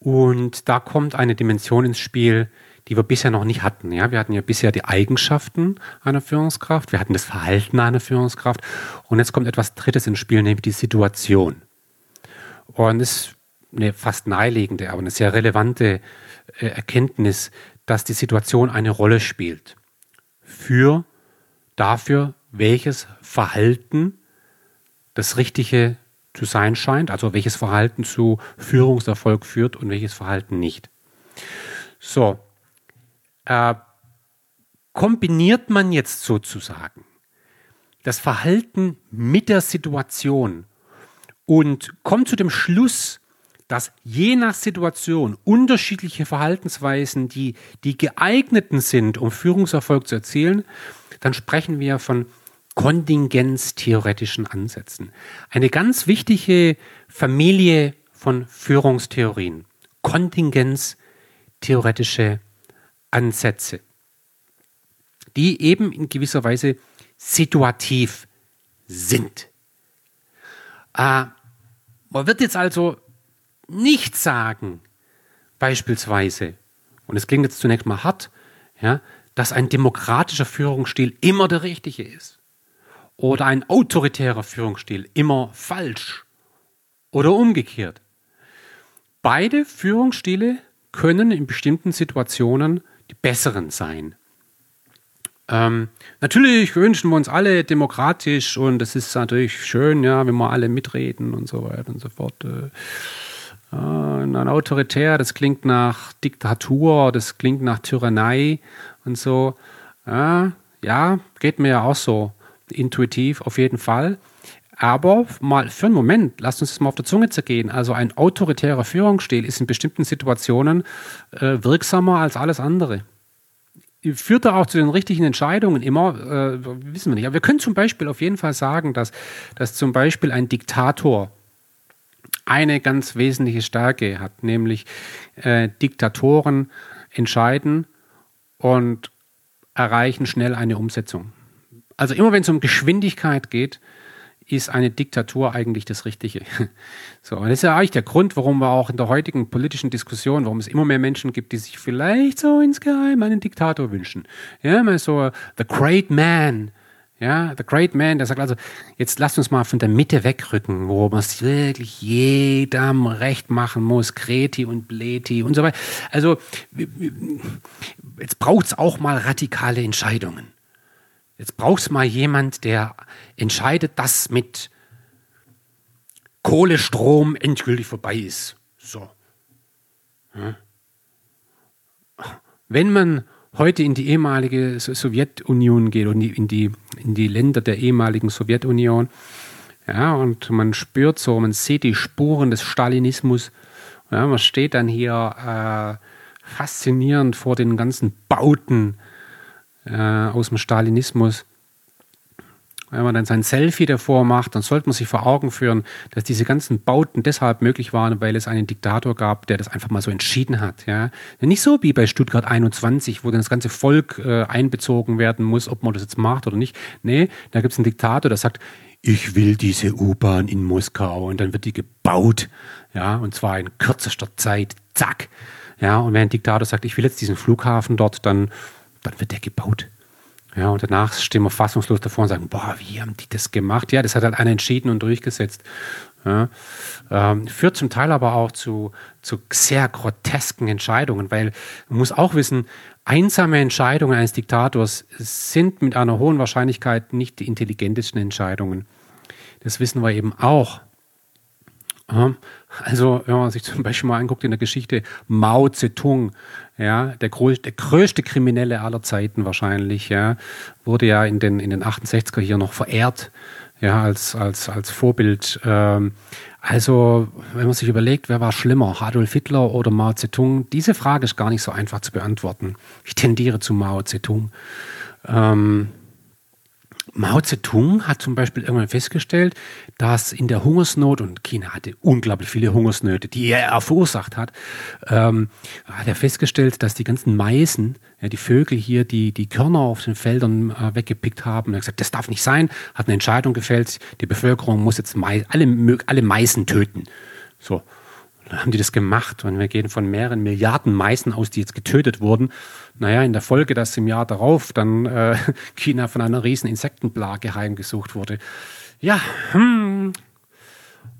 und da kommt eine Dimension ins Spiel, die wir bisher noch nicht hatten. Ja, wir hatten ja bisher die Eigenschaften einer Führungskraft, wir hatten das Verhalten einer Führungskraft und jetzt kommt etwas Drittes ins Spiel, nämlich die Situation. Und das ist eine fast naheliegende, aber eine sehr relevante äh, Erkenntnis, dass die Situation eine Rolle spielt für dafür, welches Verhalten das Richtige zu sein scheint, also welches Verhalten zu Führungserfolg führt und welches Verhalten nicht. So, äh, kombiniert man jetzt sozusagen das Verhalten mit der Situation und kommt zu dem Schluss, dass je nach Situation unterschiedliche Verhaltensweisen, die die geeigneten sind, um Führungserfolg zu erzielen, dann sprechen wir von kontingenztheoretischen Ansätzen. Eine ganz wichtige Familie von Führungstheorien. Kontingenztheoretische Ansätze, die eben in gewisser Weise situativ sind. Äh, man wird jetzt also nicht sagen, beispielsweise, und es klingt jetzt zunächst mal hart, ja, dass ein demokratischer Führungsstil immer der richtige ist. Oder ein autoritärer Führungsstil immer falsch. Oder umgekehrt. beide Führungsstile können in bestimmten Situationen die besseren sein. Ähm, natürlich wünschen wir uns alle demokratisch und es ist natürlich schön, ja, wenn wir alle mitreden und so weiter und so fort. Äh, ein autoritär, das klingt nach Diktatur, das klingt nach Tyrannei und so. Ja, ja, geht mir ja auch so intuitiv auf jeden Fall. Aber mal für einen Moment, lasst uns das mal auf der Zunge zergehen. Also ein autoritärer Führungsstil ist in bestimmten Situationen äh, wirksamer als alles andere. Führt er auch zu den richtigen Entscheidungen immer, äh, wissen wir nicht. Aber wir können zum Beispiel auf jeden Fall sagen, dass, dass zum Beispiel ein Diktator eine ganz wesentliche Stärke hat, nämlich äh, Diktatoren entscheiden und erreichen schnell eine Umsetzung. Also immer wenn es um Geschwindigkeit geht, ist eine Diktatur eigentlich das Richtige. So, und das ist ja eigentlich der Grund, warum wir auch in der heutigen politischen Diskussion, warum es immer mehr Menschen gibt, die sich vielleicht so insgeheim einen Diktator wünschen. Ja, mal so the great man, ja, the great man, der sagt also, jetzt lasst uns mal von der Mitte wegrücken, wo man es wirklich jedem recht machen muss, Kreti und Bleti und so weiter. Also, jetzt braucht es auch mal radikale Entscheidungen. Jetzt braucht es mal jemand, der entscheidet, dass mit Kohlestrom endgültig vorbei ist. So. Ja. Wenn man heute in die ehemalige Sowjetunion geht und in die, in die Länder der ehemaligen Sowjetunion. Ja, und man spürt so, man sieht die Spuren des Stalinismus. Ja, man steht dann hier äh, faszinierend vor den ganzen Bauten äh, aus dem Stalinismus wenn man dann sein Selfie davor macht, dann sollte man sich vor Augen führen, dass diese ganzen Bauten deshalb möglich waren, weil es einen Diktator gab, der das einfach mal so entschieden hat. Ja? Nicht so wie bei Stuttgart 21, wo dann das ganze Volk äh, einbezogen werden muss, ob man das jetzt macht oder nicht. Nee, da gibt es einen Diktator, der sagt, ich will diese U-Bahn in Moskau und dann wird die gebaut, ja, und zwar in kürzester Zeit, zack. Ja, und wenn ein Diktator sagt, ich will jetzt diesen Flughafen dort, dann, dann wird der gebaut. Ja, und danach stehen wir fassungslos davor und sagen, boah, wie haben die das gemacht? Ja, das hat halt einer entschieden und durchgesetzt. Ja, ähm, führt zum Teil aber auch zu, zu sehr grotesken Entscheidungen, weil man muss auch wissen, einsame Entscheidungen eines Diktators sind mit einer hohen Wahrscheinlichkeit nicht die intelligentesten Entscheidungen. Das wissen wir eben auch. Also, wenn man sich zum Beispiel mal anguckt in der Geschichte Mao Zedong, ja, der, der größte Kriminelle aller Zeiten wahrscheinlich, ja, wurde ja in den, in den 68er hier noch verehrt, ja, als, als, als Vorbild. Ähm, also, wenn man sich überlegt, wer war schlimmer, Adolf Hitler oder Mao Zedong, diese Frage ist gar nicht so einfach zu beantworten. Ich tendiere zu Mao Zedong. Ähm, Mao Zedong hat zum Beispiel irgendwann festgestellt, dass in der Hungersnot, und China hatte unglaublich viele Hungersnöte, die er verursacht hat, ähm, hat er festgestellt, dass die ganzen Meisen, ja, die Vögel hier, die die Körner auf den Feldern äh, weggepickt haben, er hat gesagt, das darf nicht sein, hat eine Entscheidung gefällt, die Bevölkerung muss jetzt Mais, alle, alle Meisen töten. So. Dann haben die das gemacht und wir gehen von mehreren Milliarden Meißen aus, die jetzt getötet wurden. Naja, in der Folge, dass im Jahr darauf dann äh, China von einer riesen Insektenplage heimgesucht wurde. Ja, hm,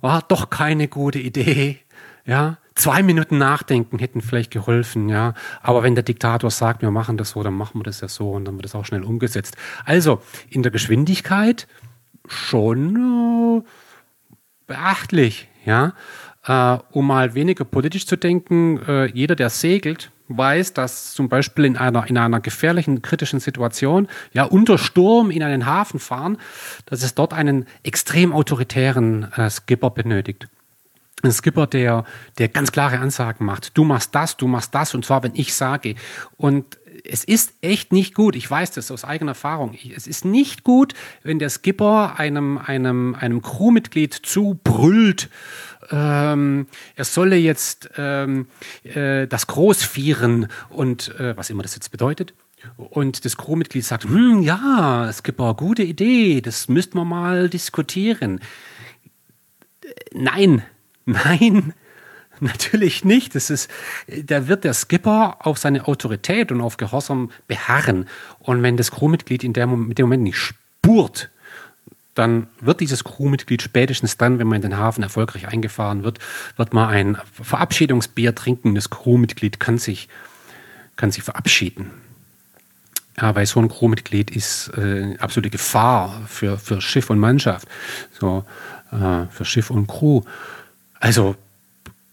war doch keine gute Idee. Ja, zwei Minuten nachdenken hätten vielleicht geholfen, ja. Aber wenn der Diktator sagt, wir machen das so, dann machen wir das ja so und dann wird das auch schnell umgesetzt. Also in der Geschwindigkeit schon äh, beachtlich, ja. Äh, um mal weniger politisch zu denken, äh, jeder, der segelt, weiß, dass zum Beispiel in einer, in einer gefährlichen, kritischen Situation, ja, unter Sturm in einen Hafen fahren, dass es dort einen extrem autoritären äh, Skipper benötigt. Ein Skipper, der, der ganz klare Ansagen macht. Du machst das, du machst das, und zwar, wenn ich sage. Und es ist echt nicht gut, ich weiß das aus eigener Erfahrung, es ist nicht gut, wenn der Skipper einem, einem, einem Crewmitglied zubrüllt, ähm, er solle jetzt ähm, äh, das Großvieren und äh, was immer das jetzt bedeutet. Und das Crewmitglied sagt, hm, ja, Skipper, gute Idee, das müssten wir mal diskutieren. Nein, nein, Natürlich nicht. Das ist, da wird der Skipper auf seine Autorität und auf Gehorsam beharren. Und wenn das Crewmitglied in dem Moment nicht spurt, dann wird dieses Crewmitglied spätestens dann, wenn man in den Hafen erfolgreich eingefahren wird, wird mal ein Verabschiedungsbier trinken. Das Crewmitglied kann sich, kann sich verabschieden. Ja, weil so ein Crewmitglied ist äh, absolute Gefahr für, für Schiff und Mannschaft, so äh, für Schiff und Crew. Also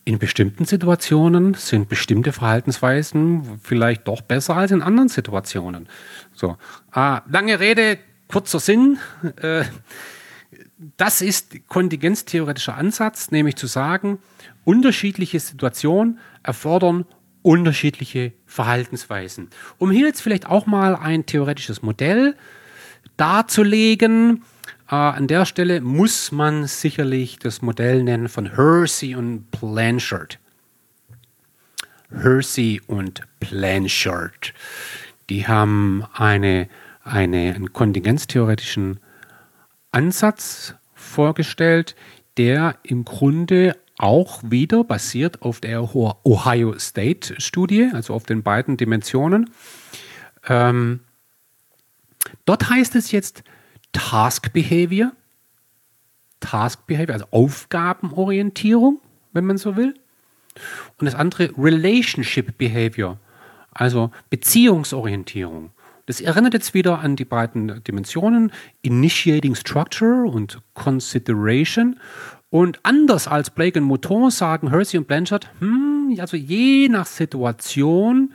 in bestimmten Situationen sind bestimmte Verhaltensweisen vielleicht doch besser als in anderen Situationen. So, ah, lange Rede, kurzer Sinn. Äh, das ist kontingenztheoretischer Ansatz, nämlich zu sagen, unterschiedliche Situationen erfordern unterschiedliche Verhaltensweisen. Um hier jetzt vielleicht auch mal ein theoretisches Modell darzulegen, äh, an der Stelle muss man sicherlich das Modell nennen von Hersey und Blanchard. Hersey und Blanchard. Die haben eine, eine, einen kontingenztheoretischen Ansatz vorgestellt, der im Grunde auch wieder basiert auf der Ohio State Studie, also auf den beiden Dimensionen. Ähm, dort heißt es jetzt Task Behavior, Task Behavior, also Aufgabenorientierung, wenn man so will. Und das andere Relationship Behavior, also Beziehungsorientierung. Das erinnert jetzt wieder an die beiden Dimensionen Initiating Structure und Consideration. Und anders als Blake und Mouton sagen Hersey und Blanchard, hm, also je nach Situation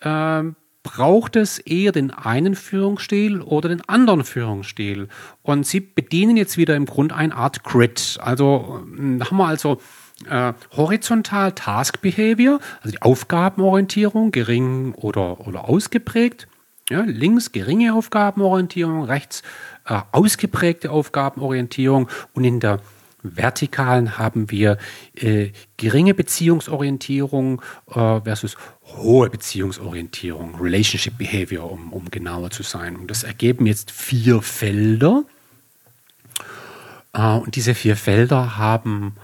äh, braucht es eher den einen Führungsstil oder den anderen Führungsstil. Und sie bedienen jetzt wieder im Grunde eine Art Grid. Also hm, haben wir also äh, horizontal Task Behavior, also die Aufgabenorientierung, gering oder, oder ausgeprägt. Ja, links geringe Aufgabenorientierung, rechts äh, ausgeprägte Aufgabenorientierung und in der Vertikalen haben wir äh, geringe Beziehungsorientierung äh, versus hohe Beziehungsorientierung, Relationship Behavior, um, um genauer zu sein. Und das ergeben jetzt vier Felder. Äh, und diese vier Felder haben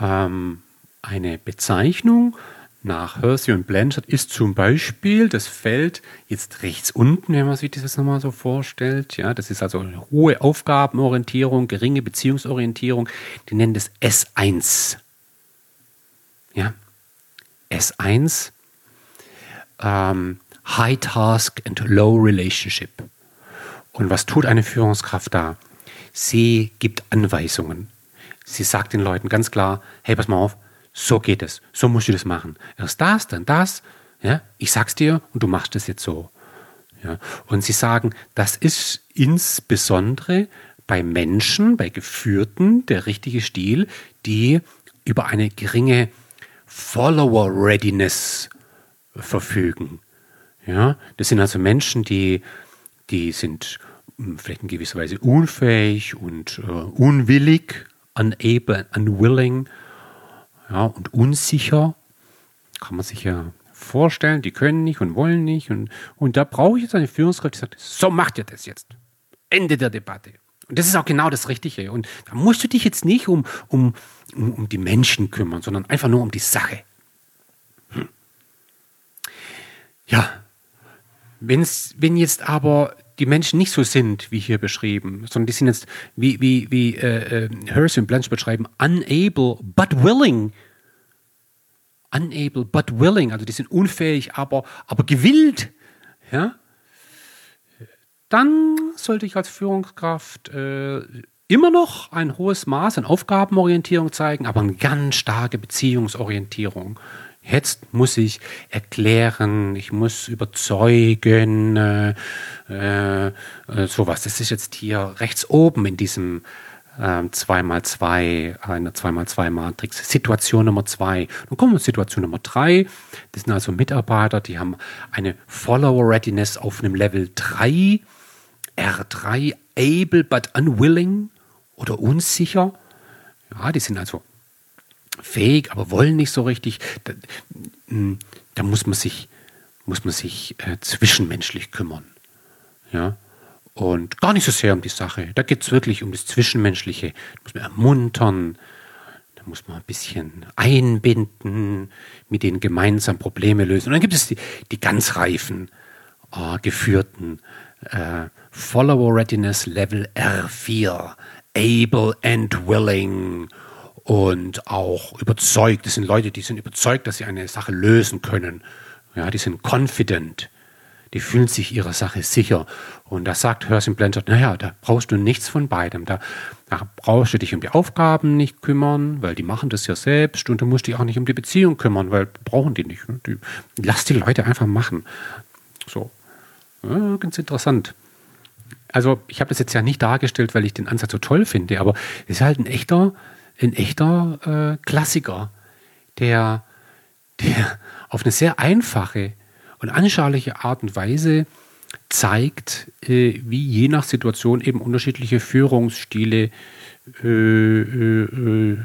ähm, eine Bezeichnung nach Hersey und Blanchard ist zum Beispiel das Feld jetzt rechts unten, wenn man sich das nochmal so vorstellt. Ja, das ist also eine hohe Aufgabenorientierung, geringe Beziehungsorientierung. Die nennen das S1. Ja, S1, ähm, High Task and Low Relationship. Und was tut eine Führungskraft da? Sie gibt Anweisungen. Sie sagt den Leuten ganz klar, hey, pass mal auf, so geht es, so musst du das machen. Erst das, dann das, ja, ich sag's dir und du machst es jetzt so. Ja. Und sie sagen, das ist insbesondere bei Menschen, bei Geführten der richtige Stil, die über eine geringe Follower-Readiness verfügen. Ja, das sind also Menschen, die, die sind hm, vielleicht in gewisser Weise unfähig und äh, unwillig, unable, unwilling, ja, und unsicher. Kann man sich ja vorstellen, die können nicht und wollen nicht. Und, und da brauche ich jetzt eine Führungskraft, die sagt, so macht ihr das jetzt. Ende der Debatte. Und das ist auch genau das Richtige. Und da musst du dich jetzt nicht um, um, um, um die Menschen kümmern, sondern einfach nur um die Sache. Hm. Ja, Wenn's, wenn jetzt aber die Menschen nicht so sind, wie hier beschrieben, sondern die sind jetzt, wie, wie, wie äh, äh, Hersey und Blanche beschreiben, unable but willing. Unable but willing, also die sind unfähig, aber, aber gewillt. Ja? Dann sollte ich als Führungskraft äh, immer noch ein hohes Maß an Aufgabenorientierung zeigen, aber eine ganz starke Beziehungsorientierung. Jetzt muss ich erklären, ich muss überzeugen, äh, äh, sowas. Das ist jetzt hier rechts oben in diesem äh, 2x2, einer 2x2-Matrix. Situation Nummer 2. Dann kommen wir zu Situation Nummer 3. Das sind also Mitarbeiter, die haben eine Follower Readiness auf einem Level 3. R3, able but unwilling oder unsicher. Ja, die sind also fähig, aber wollen nicht so richtig. Da, hm, da muss man sich, muss man sich äh, zwischenmenschlich kümmern. Ja. Und gar nicht so sehr um die Sache. Da geht es wirklich um das Zwischenmenschliche. Da muss man ermuntern, da muss man ein bisschen einbinden, mit denen gemeinsam Probleme lösen. Und dann gibt es die, die ganz Reifen. äh, geführten äh, Follower Readiness Level R4, able and willing und auch überzeugt. Das sind Leute, die sind überzeugt, dass sie eine Sache lösen können. Ja, die sind confident. Die fühlen sich ihrer Sache sicher. Und da sagt Hersin Blanchard, naja, da brauchst du nichts von beidem. Da, da brauchst du dich um die Aufgaben nicht kümmern, weil die machen das ja selbst. Und du musst dich auch nicht um die Beziehung kümmern, weil brauchen die nicht. Die, lass die Leute einfach machen. So. Ja, ganz interessant. Also, ich habe das jetzt ja nicht dargestellt, weil ich den Ansatz so toll finde, aber es ist halt ein echter, ein echter äh, Klassiker, der, der auf eine sehr einfache und anschauliche Art und Weise zeigt, äh, wie je nach Situation eben unterschiedliche Führungsstile äh, äh, äh,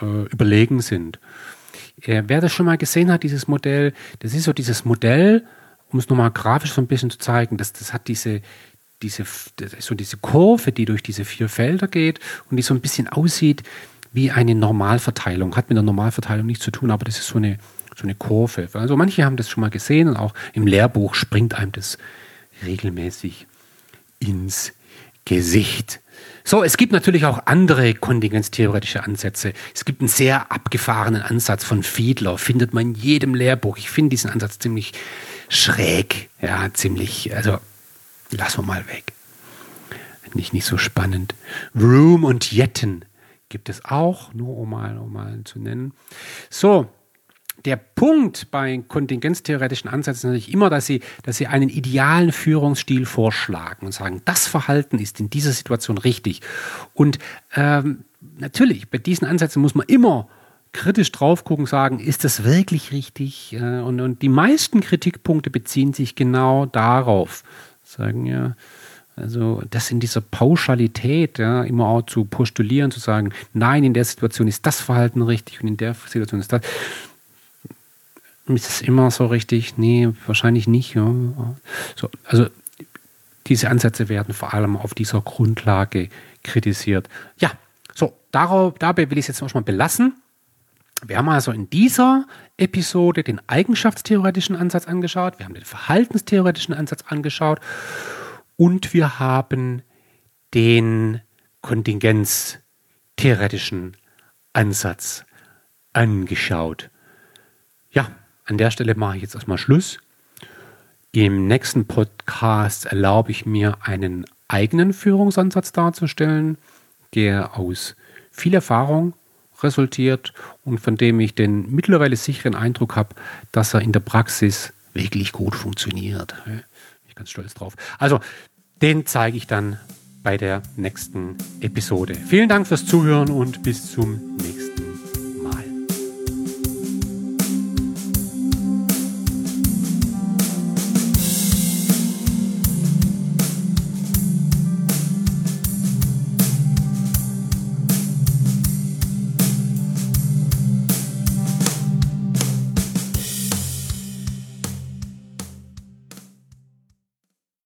äh überlegen sind. wer das schon mal gesehen hat, dieses Modell, das ist so dieses Modell, um es nochmal grafisch so ein bisschen zu zeigen, das, das hat diese, diese, so diese Kurve, die durch diese vier Felder geht und die so ein bisschen aussieht wie eine Normalverteilung. Hat mit der Normalverteilung nichts zu tun, aber das ist so eine, so eine Kurve. Also manche haben das schon mal gesehen und auch im Lehrbuch springt einem das regelmäßig ins Gesicht. So, es gibt natürlich auch andere kontingenztheoretische Ansätze. Es gibt einen sehr abgefahrenen Ansatz von Fiedler, findet man in jedem Lehrbuch. Ich finde diesen Ansatz ziemlich schräg, ja, ziemlich, also lassen wir mal weg. Nicht, nicht so spannend. Room und Jetten gibt es auch, nur um mal, um mal zu nennen. So, der Punkt bei kontingenztheoretischen Ansätzen ist natürlich immer, dass sie, dass sie einen idealen Führungsstil vorschlagen und sagen, das Verhalten ist in dieser Situation richtig. Und ähm, natürlich, bei diesen Ansätzen muss man immer kritisch drauf gucken, sagen, ist das wirklich richtig? Äh, und, und die meisten Kritikpunkte beziehen sich genau darauf. Sagen ja, also das in dieser Pauschalität, ja, immer auch zu postulieren, zu sagen, nein, in der Situation ist das Verhalten richtig und in der Situation ist das. Ist es immer so richtig? Nee, wahrscheinlich nicht. Ja. So, also diese Ansätze werden vor allem auf dieser Grundlage kritisiert. Ja, so, darauf, dabei will ich es jetzt noch mal belassen. Wir haben also in dieser Episode den eigenschaftstheoretischen Ansatz angeschaut, wir haben den verhaltenstheoretischen Ansatz angeschaut und wir haben den kontingenztheoretischen Ansatz angeschaut. Ja, an der Stelle mache ich jetzt erstmal Schluss. Im nächsten Podcast erlaube ich mir einen eigenen Führungsansatz darzustellen, der aus viel Erfahrung resultiert und von dem ich den mittlerweile sicheren Eindruck habe, dass er in der Praxis wirklich gut funktioniert. Bin ich ganz stolz drauf. Also, den zeige ich dann bei der nächsten Episode. Vielen Dank fürs Zuhören und bis zum nächsten Mal.